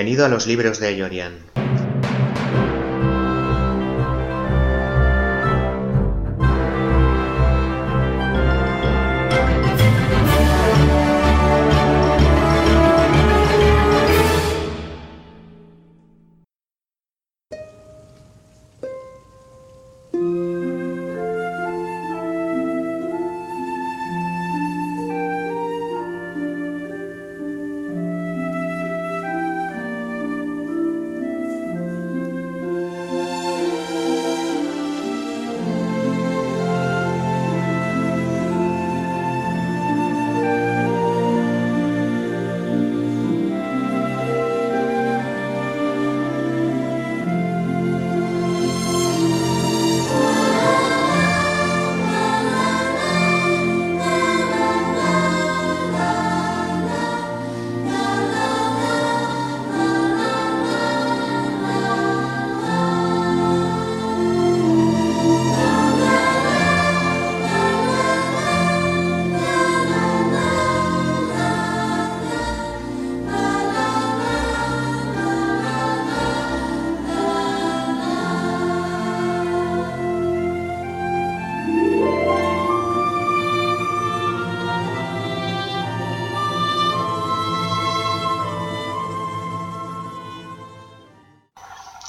Bienvenido a los libros de Yorian.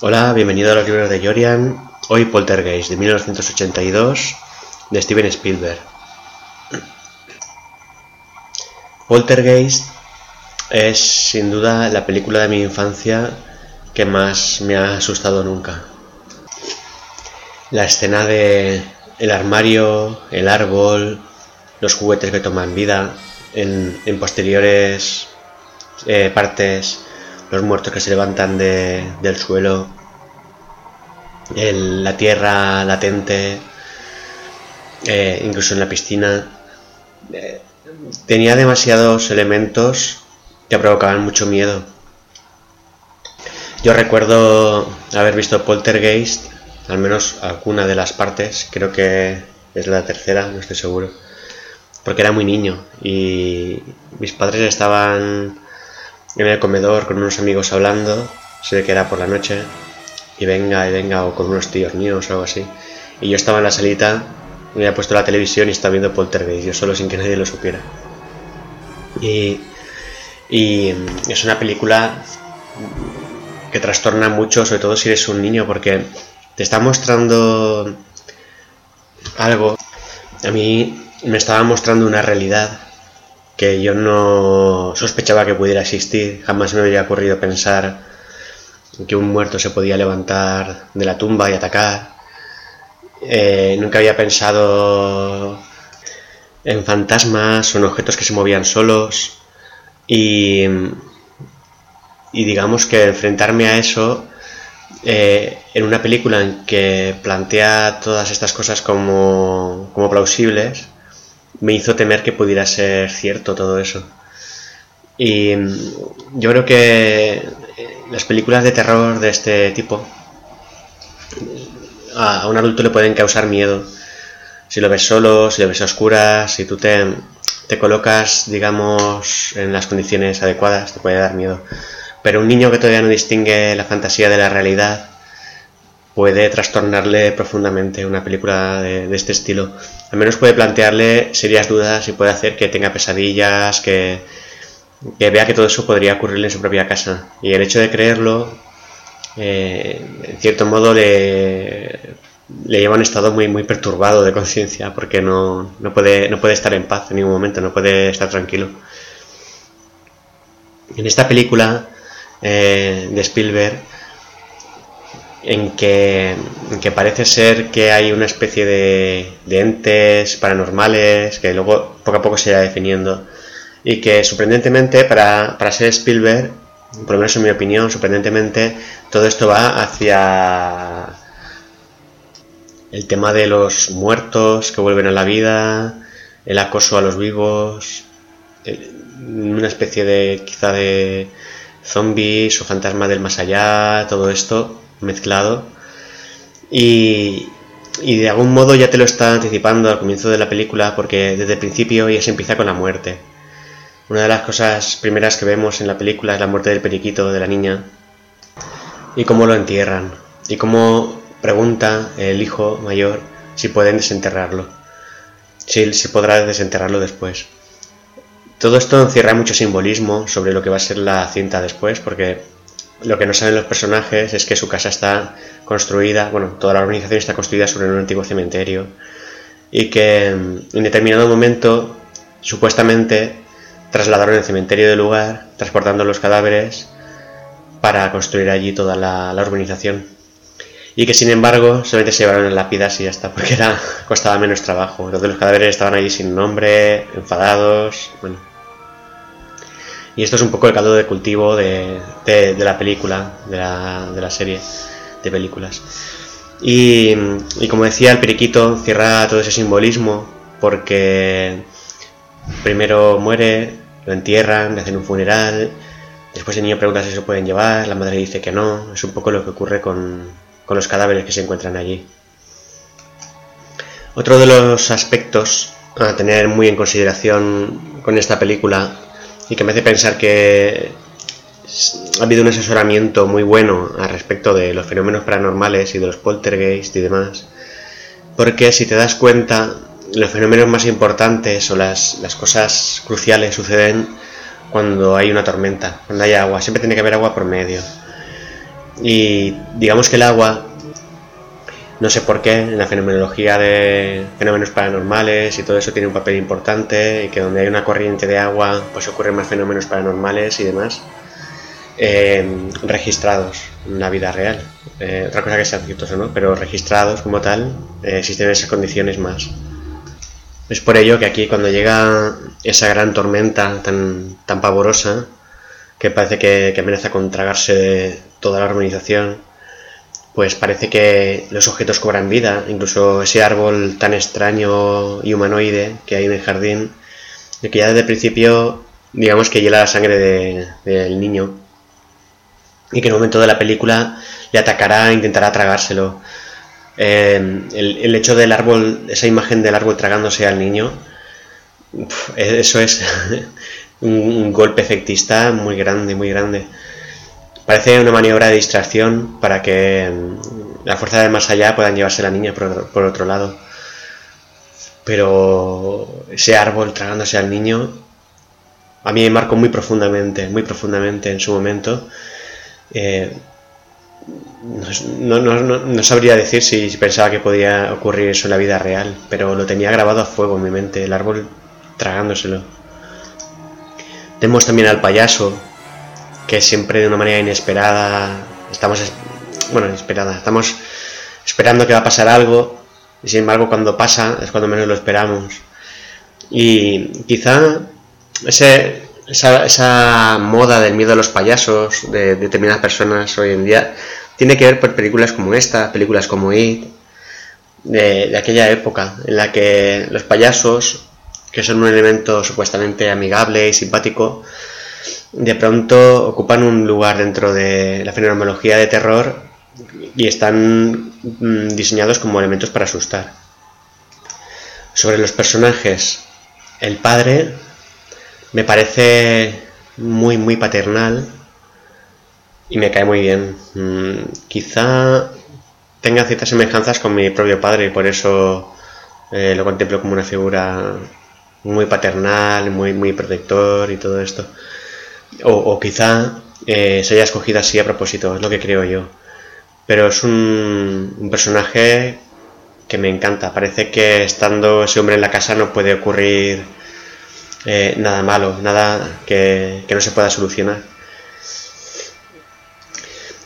Hola, bienvenido a los libros de Jorian. Hoy Poltergeist de 1982 de Steven Spielberg. Poltergeist es sin duda la película de mi infancia que más me ha asustado nunca. La escena de el armario, el árbol, los juguetes que toman vida, en, posteriores eh, partes los muertos que se levantan del suelo, la tierra latente, eh, incluso en la piscina. Eh, tenía demasiados elementos que provocaban mucho miedo. Yo recuerdo haber visto Poltergeist, al menos alguna de las partes, creo que es la tercera, no estoy seguro, porque era muy niño y mis padres estaban en el comedor con unos amigos hablando, sé que era por la noche, y venga, y venga, o con unos tíos míos o algo así. Y yo estaba en la salita, me había puesto la televisión y estaba viendo Poltergeist, yo solo sin que nadie lo supiera. Y, y es una película que trastorna mucho, sobre todo si eres un niño, porque te está mostrando algo. A mí me estaba mostrando una realidad que yo no sospechaba que pudiera existir. Jamás me había ocurrido pensar que un muerto se podía levantar de la tumba y atacar. Eh, nunca había pensado en fantasmas o en objetos que se movían solos. Y, y digamos que enfrentarme a eso eh, en una película en que plantea todas estas cosas como, como plausibles, me hizo temer que pudiera ser cierto todo eso. Y yo creo que las películas de terror de este tipo a un adulto le pueden causar miedo. Si lo ves solo, si lo ves a oscuras, si tú te, te colocas, digamos, en las condiciones adecuadas, te puede dar miedo. Pero un niño que todavía no distingue la fantasía de la realidad puede trastornarle profundamente una película de, este estilo. Al menos puede plantearle serias dudas y puede hacer que tenga pesadillas, que, que vea que todo eso podría ocurrirle en su propia casa. Y el hecho de creerlo, eh, en cierto modo, le, le lleva a un estado muy, muy perturbado de conciencia, porque no, no, puede, no puede estar en paz en ningún momento, no puede estar tranquilo. En esta película eh, de Spielberg, en que, parece ser que hay una especie de, entes paranormales que luego poco a poco se va definiendo y que sorprendentemente para, para ser Spielberg, por lo menos en mi opinión, sorprendentemente todo esto va hacia el tema de los muertos que vuelven a la vida, el acoso a los vivos, una especie de quizá de zombies o fantasma del más allá, todo esto mezclado. Y, y de algún modo ya te lo está anticipando al comienzo de la película porque desde el principio ya se empieza con la muerte. Una de las cosas primeras que vemos en la película es la muerte del periquito de la niña y cómo lo entierran y cómo pregunta el hijo mayor si pueden desenterrarlo, si se podrá desenterrarlo después. Todo esto encierra mucho simbolismo sobre lo que va a ser la cinta después, porque lo que no saben los personajes es que su casa está construida, bueno, toda la organización está construida sobre un antiguo cementerio y que en determinado momento supuestamente trasladaron el cementerio del lugar, transportando los cadáveres para construir allí toda la, urbanización. Y que sin embargo solamente se llevaron lápidas y ya está, porque era, costaba menos trabajo. Entonces los cadáveres estaban allí sin nombre, enfadados, bueno. Y esto es un poco el caldo de cultivo de, la película, de la, de serie de películas. Y, y como decía, el periquito cierra todo ese simbolismo porque primero muere, lo entierran, le hacen un funeral, después el niño pregunta si se pueden llevar, la madre dice que no, es un poco lo que ocurre con, con los cadáveres que se encuentran allí. Otro de los aspectos a tener muy en consideración con esta película y que me hace pensar que ha habido un asesoramiento muy bueno al respecto de los fenómenos paranormales y de los poltergeist y demás, porque si te das cuenta los fenómenos más importantes o las, cosas cruciales suceden cuando hay una tormenta, cuando hay agua. Siempre tiene que haber agua por medio. Y digamos que el agua, no sé por qué, en la fenomenología de fenómenos paranormales y todo eso tiene un papel importante y que donde hay una corriente de agua, pues ocurren más fenómenos paranormales y demás. Eh, registrados en la vida real. Eh, otra cosa que sea ciertos o no, pero registrados como tal, eh, existen esas condiciones más. Es por ello que aquí cuando llega esa gran tormenta tan, tan pavorosa, que parece que, amenaza con tragarse toda la organización, pues parece que los objetos cobran vida, incluso ese árbol tan extraño y humanoide que hay en el jardín, de que ya desde el principio, digamos que hiela la sangre del niño, y que en un momento de la película le atacará e intentará tragárselo. Em, el, hecho del árbol, esa imagen del árbol tragándose al niño, eso es un, golpe efectista muy grande, muy grande. Parece una maniobra de distracción para que em, la fuerza de más allá puedan llevarse a la niña por, otro lado. Pero ese árbol tragándose al niño, a mí me marcó muy profundamente, muy profundamente en su momento. Eh, no, no, sabría decir si pensaba que podía ocurrir eso en la vida real, pero lo tenía grabado a fuego en mi mente, el árbol tragándoselo. Tenemos también al payaso, que siempre de una manera inesperada, estamos, bueno, inesperada, estamos esperando que va a pasar algo, y sin embargo cuando pasa es cuando menos lo esperamos. Y quizá ese, esa, esa moda del miedo a los payasos de determinadas personas hoy en día tiene que ver por películas como esta, películas como It, de, aquella época, en la que los payasos, que son un elemento supuestamente amigable y simpático, de pronto ocupan un lugar dentro de la fenomenología de terror y están mm, diseñados como elementos para asustar. Sobre los personajes, el padre me parece muy, muy paternal, y me cae muy bien. Mm, quizá tenga ciertas semejanzas con mi propio padre y por eso eh, lo contemplo como una figura muy paternal, muy, muy protector y todo esto. O, quizá eh, se haya escogido así a propósito, es lo que creo yo. Pero es un, personaje que me encanta. Parece que estando ese hombre en la casa no puede ocurrir eh, nada malo, nada que no se pueda solucionar.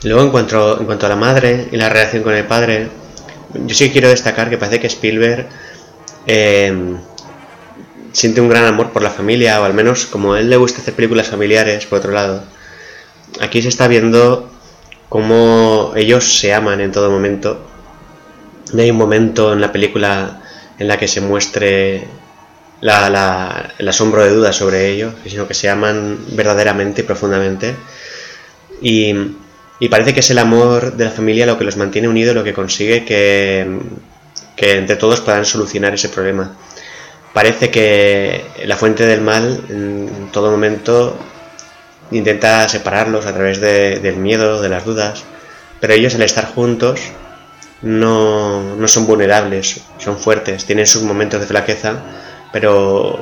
Luego, en cuanto, en cuanto a la madre y la relación con el padre, yo sí quiero destacar que parece que Spielberg eh, siente un gran amor por la familia, o al menos como él le gusta hacer películas familiares, por otro lado. Aquí se está viendo cómo ellos se aman en todo momento. No hay un momento en la película en la que se muestre el asombro de dudas sobre ellos, sino que se aman verdaderamente y profundamente. Y y parece que es el amor de la familia lo que los mantiene unidos, lo que consigue que, entre todos puedan solucionar ese problema. Parece que la fuente del mal en todo momento intenta separarlos a través del miedo, de las dudas, pero ellos al estar juntos no, no son vulnerables, son fuertes, tienen sus momentos de flaqueza, pero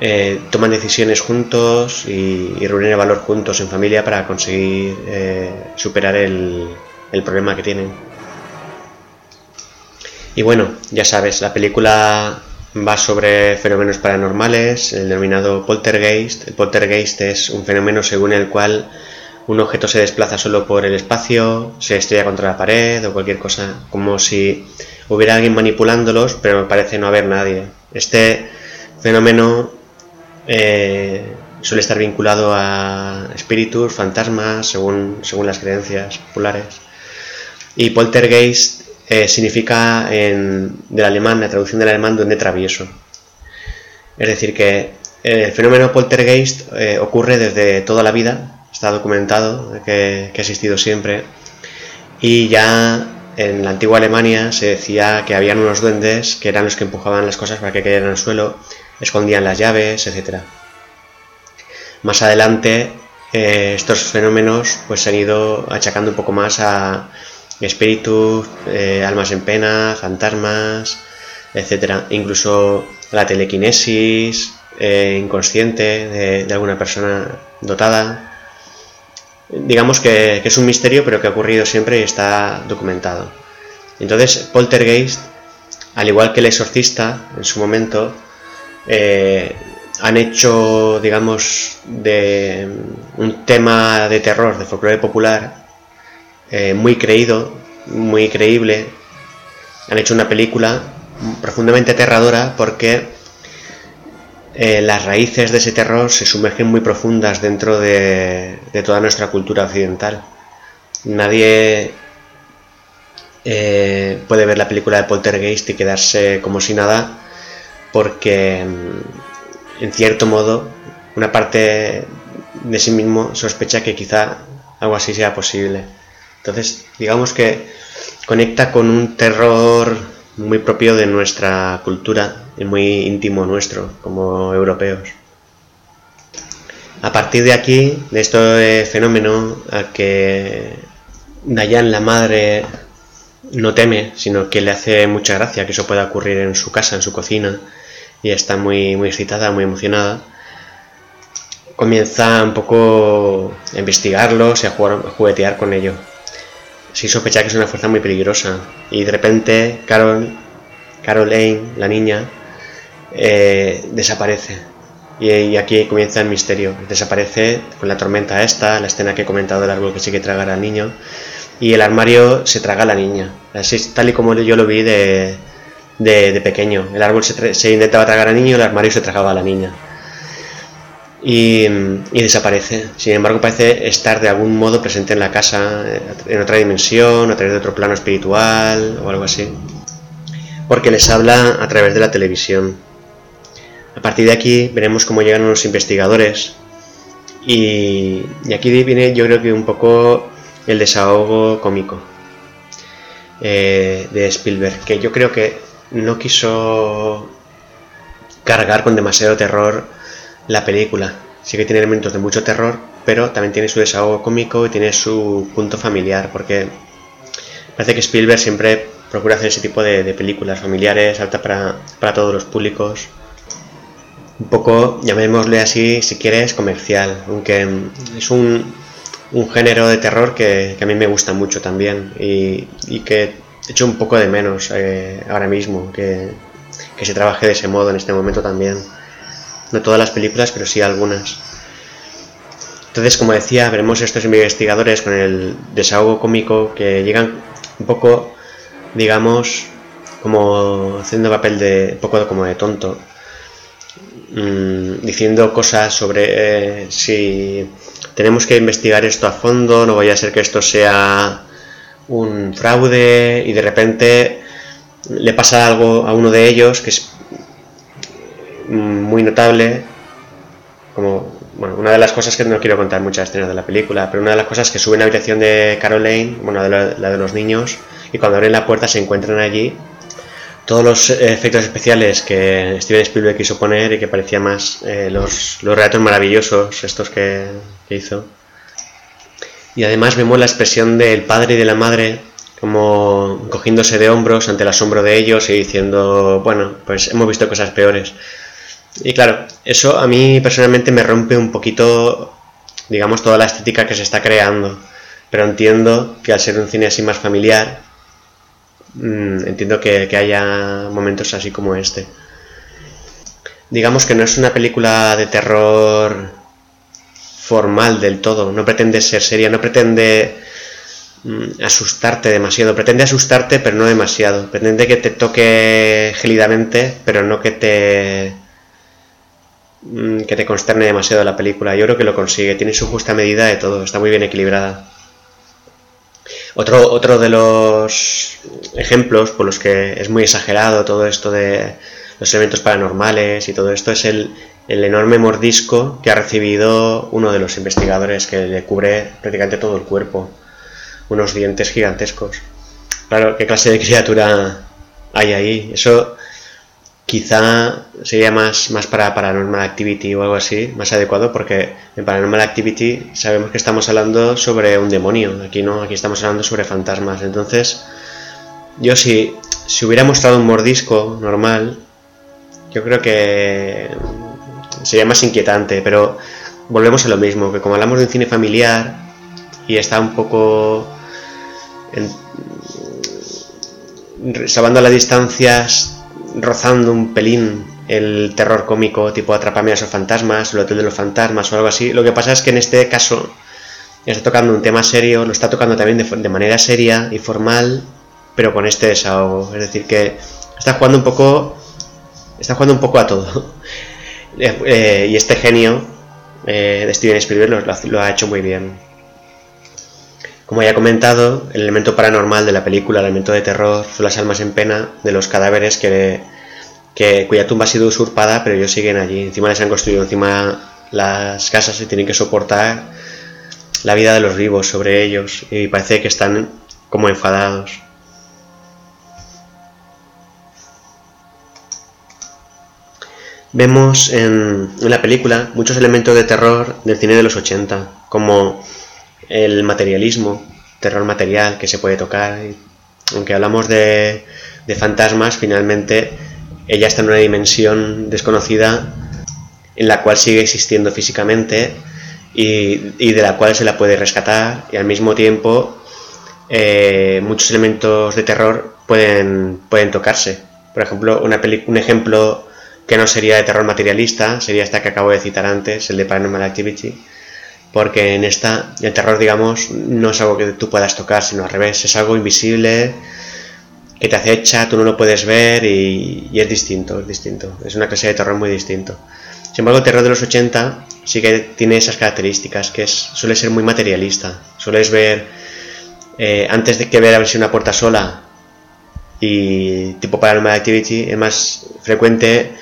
eh, toman decisiones juntos y, reúnen el valor juntos en familia para conseguir eh, superar el, el problema que tienen. Y bueno, ya sabes, la película va sobre fenómenos paranormales, el denominado poltergeist. El poltergeist es un fenómeno según el cual un objeto se desplaza solo por el espacio, se estrella contra la pared o cualquier cosa, como si hubiera alguien manipulándolos, pero parece no haber nadie. Este fenómeno eh, suele estar vinculado a espíritus, fantasmas, según, según las creencias populares. Y poltergeist eh, significa en, del alemán, la traducción del alemán, donde travieso. Es decir, que el fenómeno poltergeist eh, ocurre desde toda la vida, está documentado, que, ha existido siempre, y ya en la antigua Alemania se decía que habían unos duendes que eran los que empujaban las cosas para que cayeran al suelo, escondían las llaves, etc. Más adelante eh, estos fenómenos pues se han ido achacando un poco más a espíritus, eh, almas en pena, fantasmas, etcétera. Incluso la telequinesis eh, inconsciente de, alguna persona dotada. Digamos que, es un misterio, pero que ha ocurrido siempre y está documentado. Entonces, Poltergeist, al igual que el exorcista en su momento, eh, han hecho, digamos, de un tema de terror, de folclore popular, eh, muy creído, muy creíble. Han hecho una película profundamente aterradora porque eh, las raíces de ese terror se sumergen muy profundas dentro de, toda nuestra cultura occidental. Nadie eh, puede ver la película de Poltergeist y quedarse como si nada porque en cierto modo una parte de sí mismo sospecha que quizá algo así sea posible. Entonces, digamos que conecta con un terror muy propio de nuestra cultura y muy íntimo nuestro como europeos. A partir de aquí, de este fenómeno a que Dayan la madre no teme, sino que le hace mucha gracia que eso pueda ocurrir en su casa, en su cocina, y está muy, muy excitada, muy emocionada, comienza un poco a investigarlos y a, jugar, a juguetear con ello sí sospecha que es una fuerza muy peligrosa. Y de repente Carol, Caroline, la niña, eh, desaparece. Y, aquí comienza el misterio. Desaparece con la tormenta esta, la escena que he comentado del árbol que sigue tragar al niño. Y el armario se traga a la niña. Así, tal y como yo lo vi de, de, pequeño. El árbol se, se intentaba tragar al niño, el armario se tragaba a la niña y, desaparece. Sin embargo, parece estar de algún modo presente en la casa, en otra dimensión, a través de otro plano espiritual o algo así. Porque les habla a través de la televisión. A partir de aquí veremos cómo llegan unos investigadores. Y, aquí viene yo creo que un poco el desahogo cómico eh, de Spielberg, que yo creo que no quiso cargar con demasiado terror la película. Sí que tiene elementos de mucho terror, pero también tiene su desahogo cómico y tiene su punto familiar, porque parece que Spielberg siempre procura hacer ese tipo de, películas familiares, alta para, para, todos los públicos. Un poco, llamémosle así, si quieres, comercial, aunque es un, un género de terror que, a mí me gusta mucho también y, que hecho un poco de menos eh, ahora mismo, que, que se trabaje de ese modo en este momento también. No todas las películas, pero sí algunas. Entonces, como decía, veremos estos investigadores con el desahogo cómico que llegan un poco, digamos, como haciendo papel de un poco como de tonto, mm, diciendo cosas sobre eh, si tenemos que investigar esto a fondo, no vaya a ser que esto sea un fraude y de repente le pasa algo a uno de ellos que es muy notable, como bueno, una de las cosas que no quiero contar muchas escenas de la película, pero una de las cosas que sube en la habitación de Caroline, bueno, la de, los niños, y cuando abren la puerta se encuentran allí todos los efectos especiales que Steven Spielberg quiso poner y que parecía más eh, los, los relatos maravillosos estos que, que hizo. Y además vemos la expresión del padre y de la madre como cogiéndose de hombros ante el asombro de ellos y diciendo, bueno, pues hemos visto cosas peores. Y claro, eso a mí personalmente me rompe un poquito, digamos, toda la estética que se está creando. Pero entiendo que al ser un cine así más familiar, mm, entiendo que, que haya momentos así como este. Digamos que no es una película de terror formal del todo, no pretende ser seria, no pretende mm, asustarte demasiado, pretende asustarte pero no demasiado, pretende que te toque gelidamente pero no que te mm, que te consterne demasiado la película. Yo creo que lo consigue, tiene su justa medida de todo, está muy bien equilibrada. Otro, otro de los ejemplos por los que es muy exagerado todo esto de los elementos paranormales y todo esto es el, el enorme mordisco que ha recibido uno de los investigadores que le cubre prácticamente todo el cuerpo. Unos dientes gigantescos. Claro, ¿qué clase de criatura hay ahí? Eso quizá sería más, más para Paranormal Activity o algo así, más adecuado, porque en Paranormal Activity sabemos que estamos hablando sobre un demonio, aquí no, aquí estamos hablando sobre fantasmas. Entonces, yo si, si hubiera mostrado un mordisco normal, yo creo que sería más inquietante, pero volvemos a lo mismo, que como hablamos de un cine familiar y está un poco en, salvando las distancias, rozando un pelín el terror cómico tipo Atrapame a esos fantasmas, el Hotel de los Fantasmas o algo así. Lo que pasa es que en este caso está tocando un tema serio, lo está tocando también de, de manera seria y formal, pero con este desahogo. Es decir, que está jugando un poco, está jugando un poco a todo. Eh, y este genio eh, de Steven Spielberg lo, ha hecho muy bien. Como ya he comentado, el elemento paranormal de la película, el elemento de terror, son las almas en pena de los cadáveres que, cuya tumba ha sido usurpada, pero ellos siguen allí. Encima les han construido encima las casas y tienen que soportar la vida de los vivos sobre ellos y parece que están como enfadados. Vemos en, la película muchos elementos de terror del cine de los 80, como el materialismo, terror material que se puede tocar. Aunque hablamos de, fantasmas, finalmente ella está en una dimensión desconocida en la cual sigue existiendo físicamente y, de la cual se la puede rescatar y al mismo tiempo eh, muchos elementos de terror pueden, pueden tocarse. Por ejemplo, una un ejemplo que no sería de terror materialista, sería esta que acabo de citar antes, el de Paranormal Activity, porque en esta el terror, digamos, no es algo que tú puedas tocar, sino al revés, es algo invisible que te acecha, tú no lo puedes ver y, es distinto, es distinto, es una clase de terror muy distinto. Sin embargo, el terror de los 80 sí que tiene esas características, que es, suele ser muy materialista, sueles ver, eh, antes de que ver a ver si una puerta sola y tipo Paranormal Activity, es más frecuente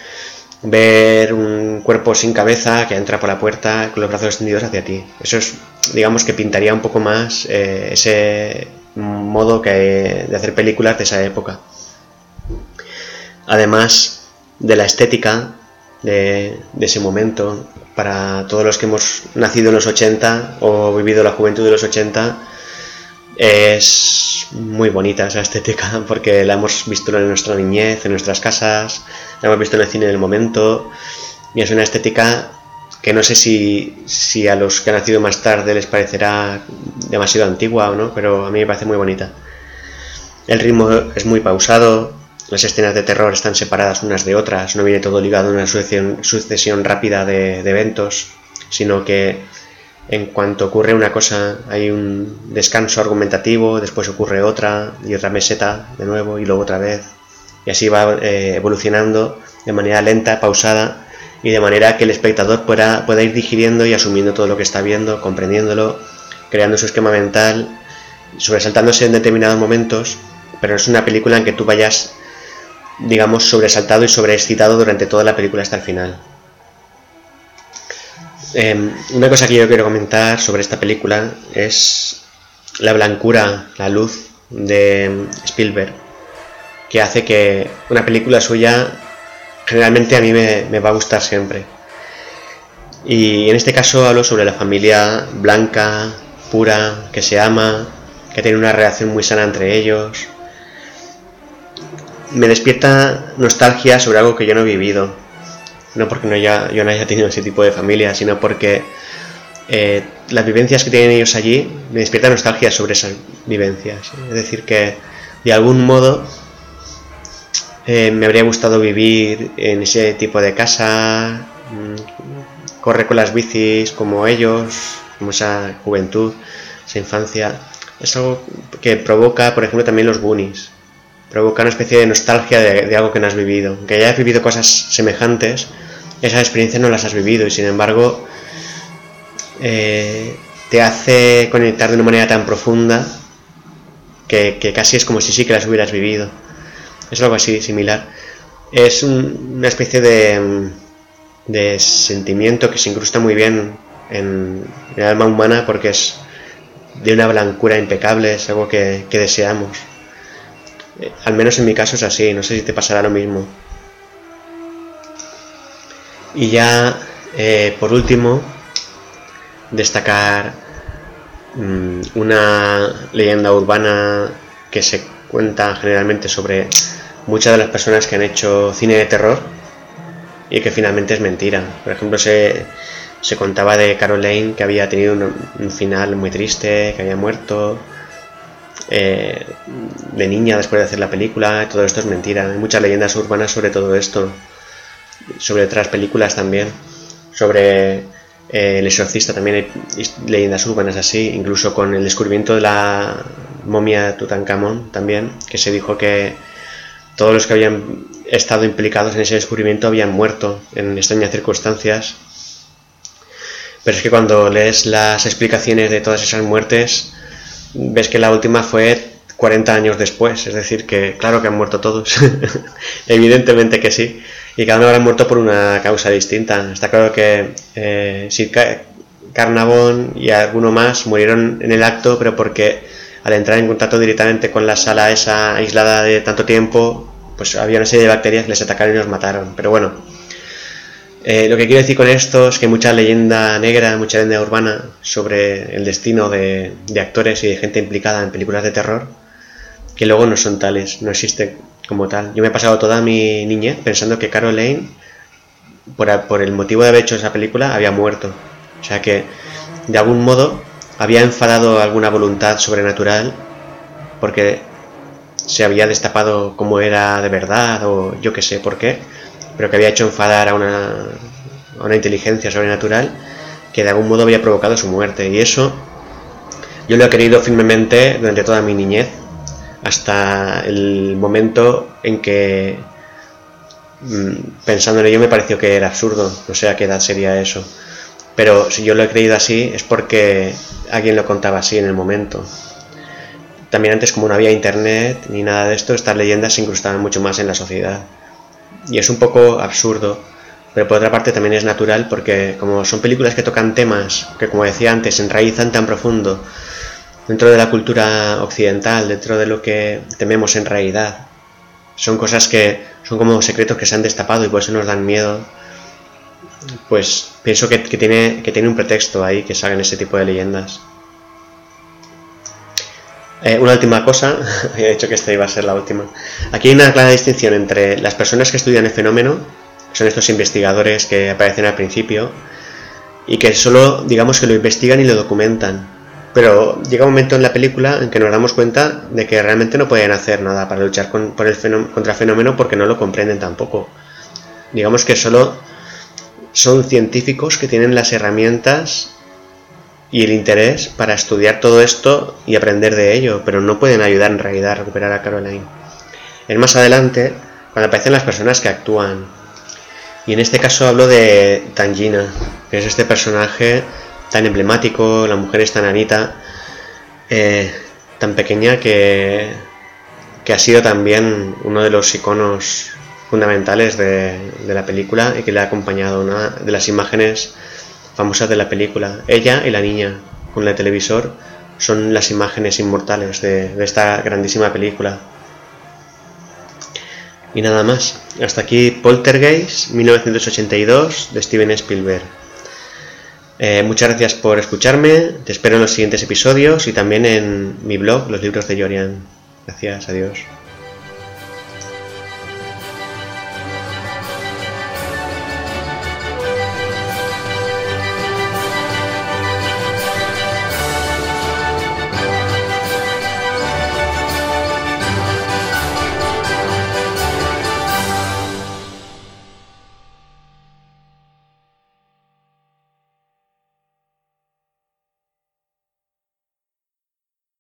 ver un cuerpo sin cabeza que entra por la puerta con los brazos extendidos hacia ti. Eso es, digamos que pintaría un poco más eh, ese modo que, de hacer películas de esa época. Además de la estética de, de, ese momento, para todos los que hemos nacido en los 80 o vivido la juventud de los 80, es muy bonita esa estética porque la hemos visto en nuestra niñez, en nuestras casas, la hemos visto en el cine del momento y es una estética que no sé si, si a los que han nacido más tarde les parecerá demasiado antigua o no, pero a mí me parece muy bonita. El ritmo es muy pausado, las escenas de terror están separadas unas de otras, no viene todo ligado a una sucesión, sucesión rápida de, de eventos, sino que en cuanto ocurre una cosa hay un descanso argumentativo, después ocurre otra y otra meseta de nuevo y luego otra vez. Y así va eh, evolucionando de manera lenta, pausada y de manera que el espectador pueda, pueda ir digiriendo y asumiendo todo lo que está viendo, comprendiéndolo, creando su esquema mental, sobresaltándose en determinados momentos, pero es una película en que tú vayas, digamos, sobresaltado y sobreexcitado durante toda la película hasta el final. Em, una cosa que yo quiero comentar sobre esta película es la blancura, la luz de Spielberg, que hace que una película suya generalmente a mí me, va a gustar siempre. Y en este caso hablo sobre la familia blanca, pura, que se ama, que tiene una relación muy sana entre ellos. Me despierta nostalgia sobre algo que yo no he vivido. No porque no yo no haya tenido ese tipo de familia, sino porque eh, las vivencias que tienen ellos allí me despiertan nostalgia sobre esas vivencias. Es decir, que de algún modo eh, me habría gustado vivir en ese tipo de casa, mm, correr con las bicis como ellos, como esa juventud, esa infancia. Es algo que provoca, por ejemplo, también los Goonies. Provoca una especie de nostalgia de, algo que no has vivido. Que hayas vivido cosas semejantes, esas experiencias no las has vivido y sin embargo eh, te hace conectar de una manera tan profunda que, casi es como si sí que las hubieras vivido. Es algo así similar. Es una especie de, de, sentimiento que se incrusta muy bien en, el alma humana porque es de una blancura impecable, es algo que, deseamos. Eh, al menos en mi caso es así, no sé si te pasará lo mismo. Y ya, eh, por último, destacar mm, una leyenda urbana que se cuenta generalmente sobre muchas de las personas que han hecho cine de terror y que finalmente es mentira. Por ejemplo, se, se contaba de Caroline que había tenido un, final muy triste, que había muerto eh, de niña después de hacer la película. Todo esto es mentira. Hay muchas leyendas urbanas sobre todo esto, sobre otras películas también, sobre eh, el exorcista también hay leyendas urbanas así, incluso con el descubrimiento de la momia Tutankamón también, que se dijo que todos los que habían estado implicados en ese descubrimiento habían muerto en extrañas circunstancias. Pero es que cuando lees las explicaciones de todas esas muertes, ves que la última fue 40 años después, es decir, que claro que han muerto todos, evidentemente que sí y cada uno habrá muerto por una causa distinta. Está claro que eh, Carnavón y alguno más murieron en el acto, pero porque al entrar en contacto directamente con la sala esa aislada de tanto tiempo, pues había una serie de bacterias que les atacaron y los mataron. Pero bueno, eh, lo que quiero decir con esto es que mucha leyenda negra, mucha leyenda urbana sobre el destino de, de actores y de gente implicada en películas de terror, que luego no son tales, no existen como tal. Yo me he pasado toda mi niñez pensando que Caroline, por, por el motivo de haber hecho esa película, había muerto. O sea que, de algún modo, había enfadado alguna voluntad sobrenatural porque se había destapado como era de verdad o yo que sé por qué, pero que había hecho enfadar a una, inteligencia sobrenatural que de algún modo había provocado su muerte. Y eso yo lo he querido firmemente durante toda mi niñez hasta el momento en que mm, pensando en ello me pareció que era absurdo, no sé a qué edad sería eso. Pero si yo lo he creído así es porque alguien lo contaba así en el momento. También antes como no había internet ni nada de esto, estas leyendas se incrustaban mucho más en la sociedad. Y es un poco absurdo, pero por otra parte también es natural porque como son películas que tocan temas que como decía antes se enraizan tan profundo dentro de la cultura occidental, dentro de lo que tememos en realidad. Son cosas que son como secretos que se han destapado y por eso nos dan miedo. Pues pienso que, tiene, que tiene un pretexto ahí que salgan ese tipo de leyendas. Eh, una última cosa, he dicho que esta iba a ser la última. Aquí hay una clara distinción entre las personas que estudian el fenómeno, que son estos investigadores que aparecen al principio, y que solo, digamos, que lo investigan y lo documentan pero llega un momento en la película en que nos damos cuenta de que realmente no pueden hacer nada para luchar por el contra el fenómeno porque no lo comprenden tampoco. Digamos que solo son científicos que tienen las herramientas y el interés para estudiar todo esto y aprender de ello, pero no pueden ayudar en realidad a recuperar a Caroline. Es más adelante cuando aparecen las personas que actúan. Y en este caso hablo de Tangina, que es este personaje tan emblemático, la mujer es tan anita, eh, tan pequeña que, que ha sido también uno de los iconos fundamentales de, la película y que le ha acompañado de las imágenes famosas de la película. Ella y la niña con el televisor son las imágenes inmortales de, esta grandísima película. Y nada más. Hasta aquí Poltergeist 1982 de Steven Spielberg. Eh, muchas gracias por escucharme. Te espero en los siguientes episodios y también en mi blog, Los Libros de Jorian. Gracias, adiós.